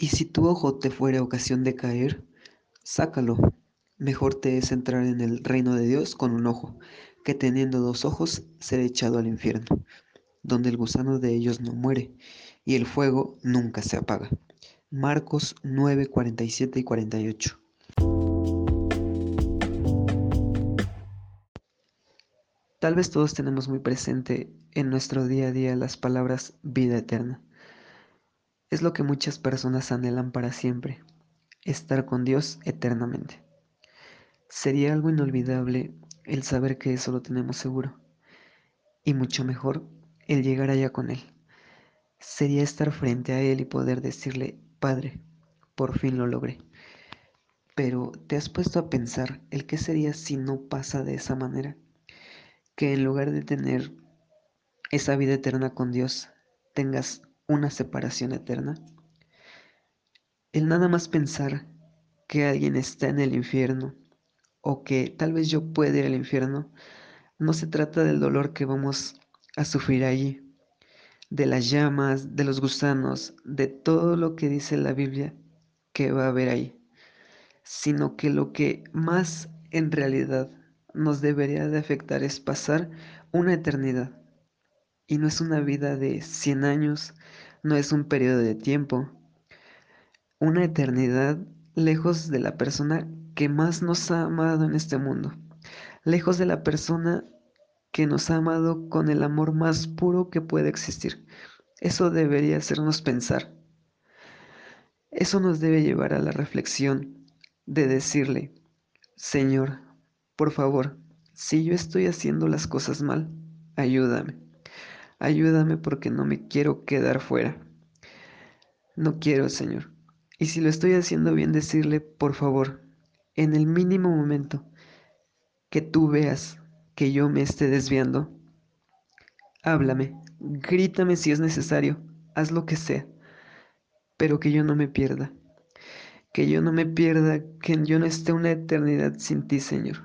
Y si tu ojo te fuere ocasión de caer, sácalo. Mejor te es entrar en el reino de Dios con un ojo, que teniendo dos ojos ser echado al infierno, donde el gusano de ellos no muere, y el fuego nunca se apaga. Marcos 9, 47 y 48. Tal vez todos tenemos muy presente en nuestro día a día las palabras vida eterna. Es lo que muchas personas anhelan para siempre, estar con Dios eternamente. Sería algo inolvidable el saber que eso lo tenemos seguro, y mucho mejor el llegar allá con Él. Sería estar frente a Él y poder decirle, Padre, por fin lo logré. Pero ¿te has puesto a pensar el qué sería si no pasa de esa manera? Que en lugar de tener esa vida eterna con Dios, tengas una separación eterna? El nada más pensar que alguien está en el infierno o que tal vez yo pueda ir al infierno, no se trata del dolor que vamos a sufrir allí, de las llamas, de los gusanos, de todo lo que dice la Biblia que va a haber ahí, sino que lo que más en realidad nos debería de afectar es pasar una eternidad y no es una vida de 100 años, no es un periodo de tiempo. Una eternidad lejos de la persona que más nos ha amado en este mundo. Lejos de la persona que nos ha amado con el amor más puro que puede existir. Eso debería hacernos pensar. Eso nos debe llevar a la reflexión de decirle, Señor, por favor, si yo estoy haciendo las cosas mal, ayúdame. Ayúdame porque no me quiero quedar fuera. No quiero, Señor. Y si lo estoy haciendo bien, decirle, por favor, en el mínimo momento que tú veas que yo me esté desviando, háblame, grítame si es necesario, haz lo que sea, pero que yo no me pierda, que yo no me pierda, que yo no esté una eternidad sin ti, Señor.